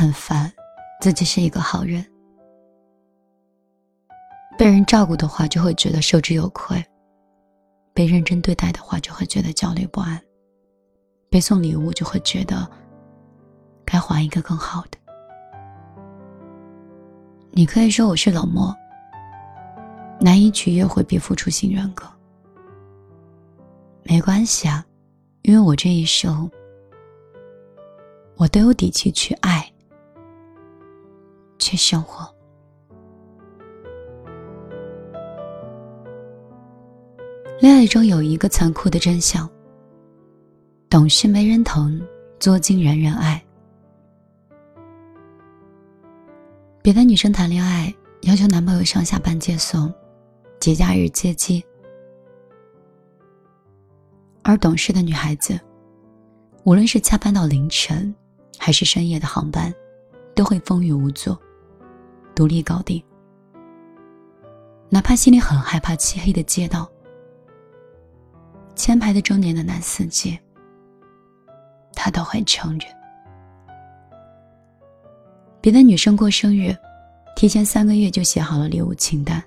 很烦，自己是一个好人。被人照顾的话，就会觉得受之有愧；被认真对待的话，就会觉得焦虑不安；被送礼物，就会觉得该还一个更好的。你可以说我是冷漠、难以取悦、回避付出型人格。没关系啊，因为我这一生，我都有底气去爱、去生活。恋爱中有一个残酷的真相：懂事没人疼，作精人人爱。别的女生谈恋爱要求男朋友上下班接送，节假日接机，而懂事的女孩子，无论是加班到凌晨，还是深夜的航班，都会风雨无阻，独立搞定。哪怕心里很害怕漆黑的街道，前排的中年的男司机，他都很撑着。别的女生过生日，提前三个月就写好了礼物清单，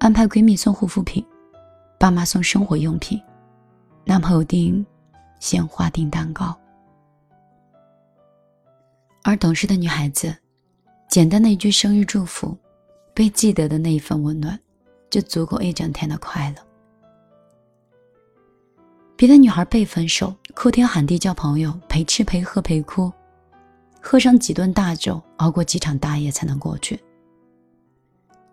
安排闺蜜送护肤品，爸妈送生活用品，男朋友订鲜花、订蛋糕。而懂事的女孩子，简单的一句生日祝福，被记得的那一份温暖，就足够一整天的快乐。别的女孩被分手，哭天喊地叫朋友陪吃陪喝陪哭。喝上几顿大酒，熬过几场大夜才能过去。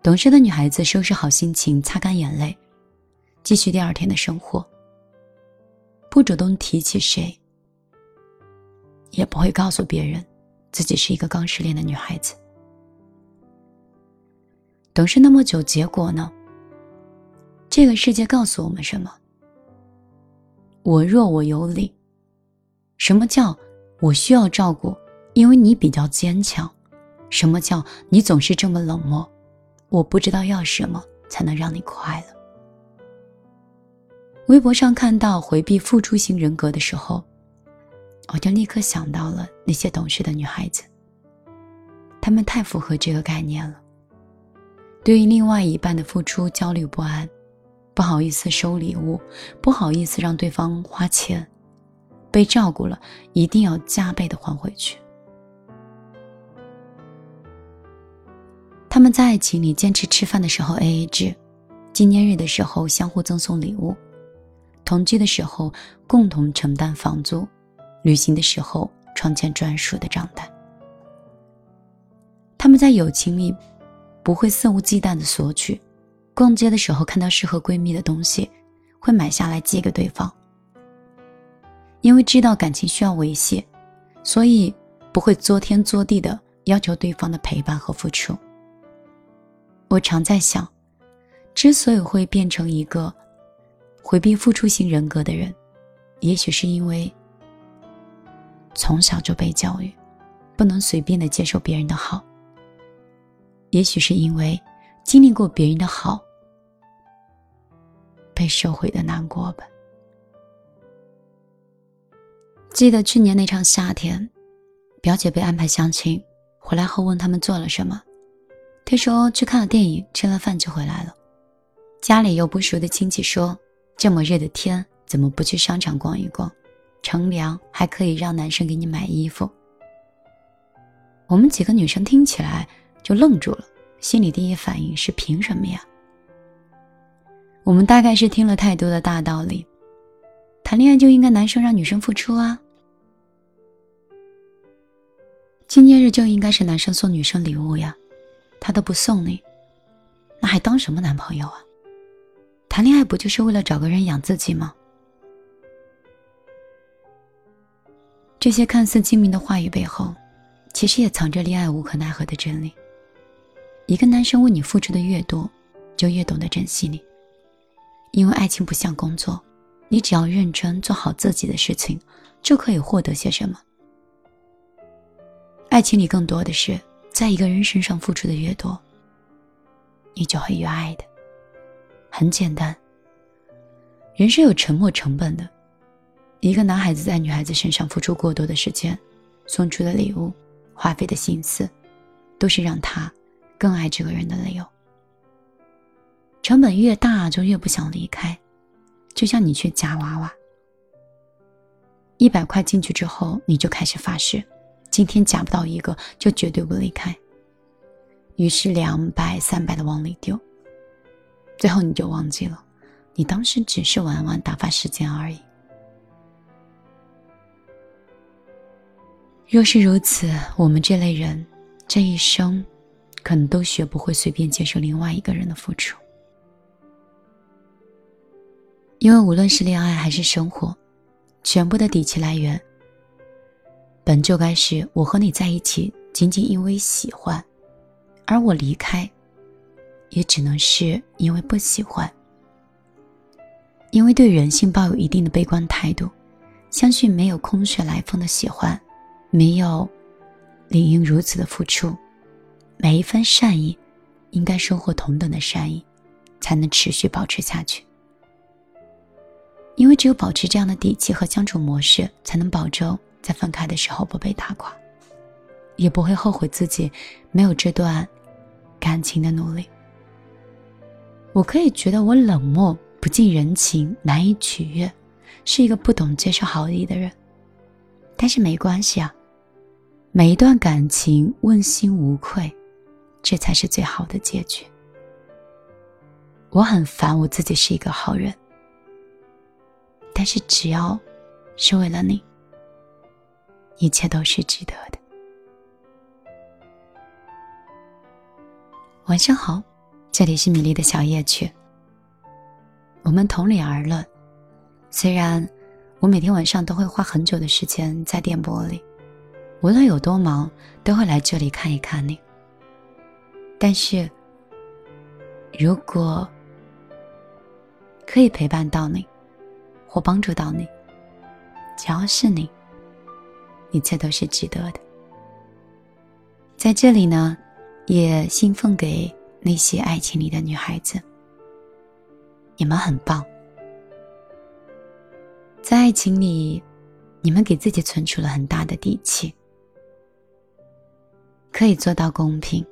懂事的女孩子收拾好心情，擦干眼泪，继续第二天的生活。不主动提起谁，也不会告诉别人，自己是一个刚失恋的女孩子。懂事那么久，结果呢？这个世界告诉我们什么？我弱我有理。什么叫我需要照顾？因为你比较坚强，什么叫你总是这么冷漠？我不知道要什么才能让你快乐。微博上看到回避付出型人格的时候，我就立刻想到了那些懂事的女孩子。她们太符合这个概念了。对于另外一半的付出焦虑不安，不好意思收礼物，不好意思让对方花钱，被照顾了一定要加倍的还回去。他们在爱情里坚持吃饭的时候 A A 制，纪念日的时候相互赠送礼物，同居的时候共同承担房租，旅行的时候创建专属的账单。他们在友情里不会肆无忌惮的索取，逛街的时候看到适合闺蜜的东西，会买下来寄给对方。因为知道感情需要维系，所以不会作天作地的要求对方的陪伴和付出。我常在想，之所以会变成一个回避付出型人格的人，也许是因为从小就被教育不能随便的接受别人的好，也许是因为经历过别人的好被收回的难过吧。记得去年那场夏天，表姐被安排相亲，回来后问他们做了什么。他说去看了电影，吃了饭就回来了。家里有不熟的亲戚说，这么热的天，怎么不去商场逛一逛？乘凉还可以让男生给你买衣服。我们几个女生听起来就愣住了，心里第一反应是凭什么呀？我们大概是听了太多的大道理，谈恋爱就应该男生让女生付出啊，纪念日就应该是男生送女生礼物呀。他都不送你，那还当什么男朋友啊？谈恋爱不就是为了找个人养自己吗？这些看似精明的话语背后，其实也藏着恋爱无可奈何的真理。一个男生为你付出的越多，就越懂得珍惜你。因为爱情不像工作，你只要认真做好自己的事情，就可以获得些什么。爱情里更多的是。在一个人身上付出的越多，你就会越爱的。很简单，人是有沉没成本的。一个男孩子在女孩子身上付出过多的时间，送出的礼物，花费的心思，都是让他更爱这个人的理由。成本越大，就越不想离开，就像你去夹娃娃，一百块进去之后，你就开始发誓，今天夹不到一个，就绝对不离开。于是两百、三百的往里丢，最后你就忘记了，你当时只是玩玩、打发时间而已。若是如此，我们这类人这一生，可能都学不会随便接受另外一个人的付出。因为无论是恋爱还是生活，全部的底气来源，本就该是我和你在一起，仅仅因为喜欢，而我离开，也只能是因为不喜欢。因为对人性抱有一定的悲观态度，相信没有空穴来风的喜欢，没有理应如此的付出，每一份善意，应该收获同等的善意，才能持续保持下去。因为只有保持这样的底气和相处模式，才能保证在分开的时候不被打垮，也不会后悔自己没有这段感情的努力。我可以觉得我冷漠、不近人情、难以取悦，是一个不懂接受好意的人，但是没关系啊，每一段感情问心无愧，这才是最好的结局。我很烦我自己是一个好人。但是只要是为了你，一切都是值得的。晚上好，这里是米粒的小夜曲。我们同理而论，虽然我每天晚上都会花很久的时间在电波里，无论有多忙，都会来这里看一看你。但是，如果可以陪伴到你，或帮助到你，只要是你，一切都是值得的。在这里呢，也信奉给那些爱情里的女孩子，你们很棒。在爱情里，你们给自己存储了很大的底气，可以做到公平、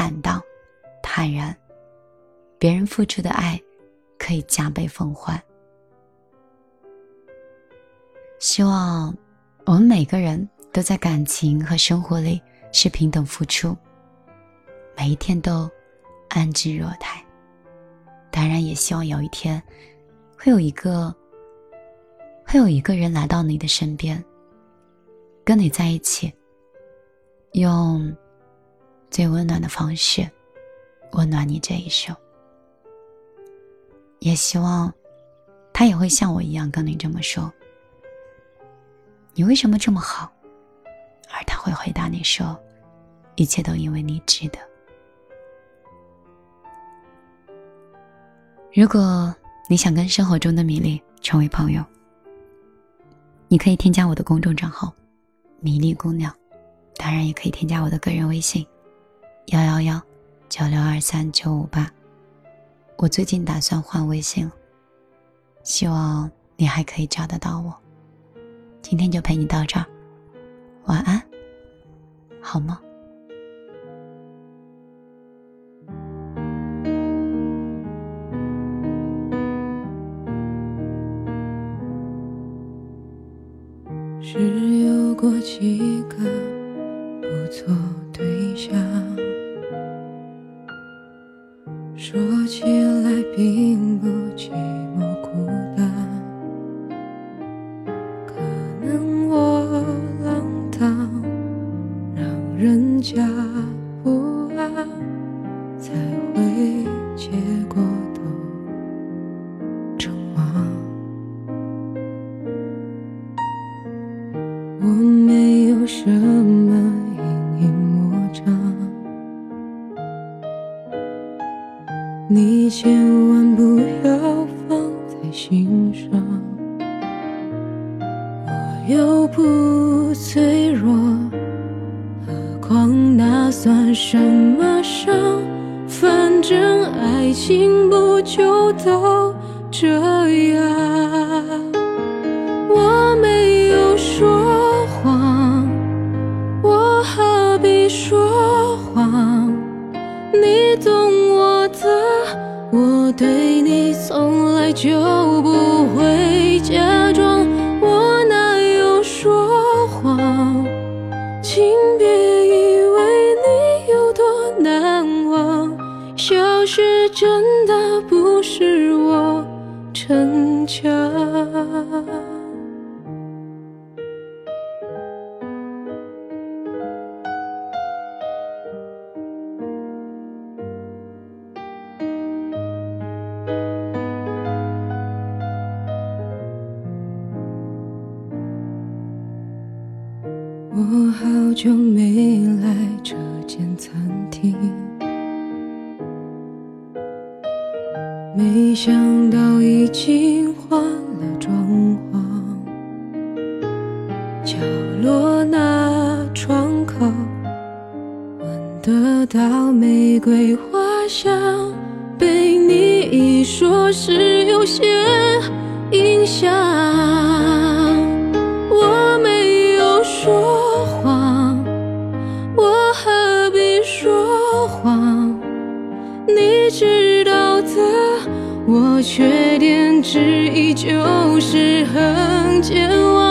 坦荡、坦然，别人付出的爱可以加倍奉还。希望我们每个人都在感情和生活里是平等付出，每一天都安之若泰。当然，也希望有一天会有一个会有一个人来到你的身边，跟你在一起，用最温暖的方式温暖你这一生。也希望他也会像我一样跟你这么说。你为什么这么好？而他会回答你说：“一切都因为你值得。”如果你想跟生活中的米粒成为朋友，你可以添加我的公众账号“米粒姑娘”，当然也可以添加我的个人微信：幺幺幺九六二三九五八。我最近打算换微信了，希望你还可以找得到我。今天就陪你到这儿，晚安，好吗？是有过几个我没有什么阴影魔障你千万不要放在心上，我又不脆弱，何况那算什么伤？反正爱情不就都这样？我好久没来这间餐厅，没想到已经换了装潢。角落那窗口，闻得到玫瑰花香，被你一说，是有些影响。缺点之一就是很健忘，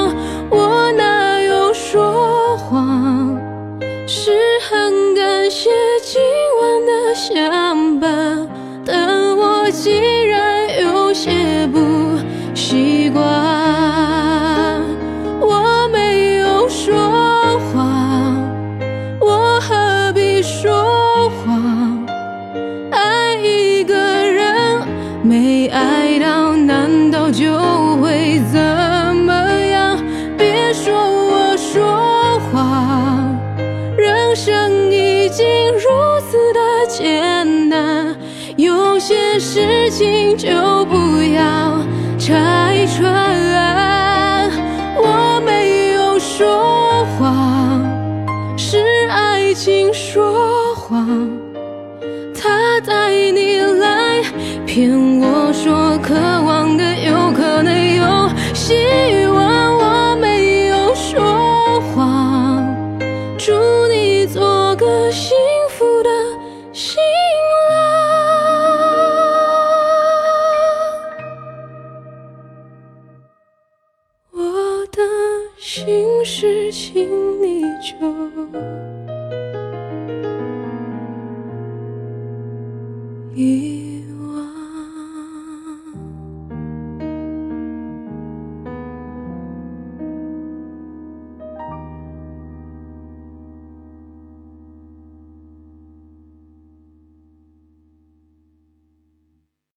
心就不要拆穿。我没有说谎，是爱情说谎，他带你来骗。我说心事，请你就。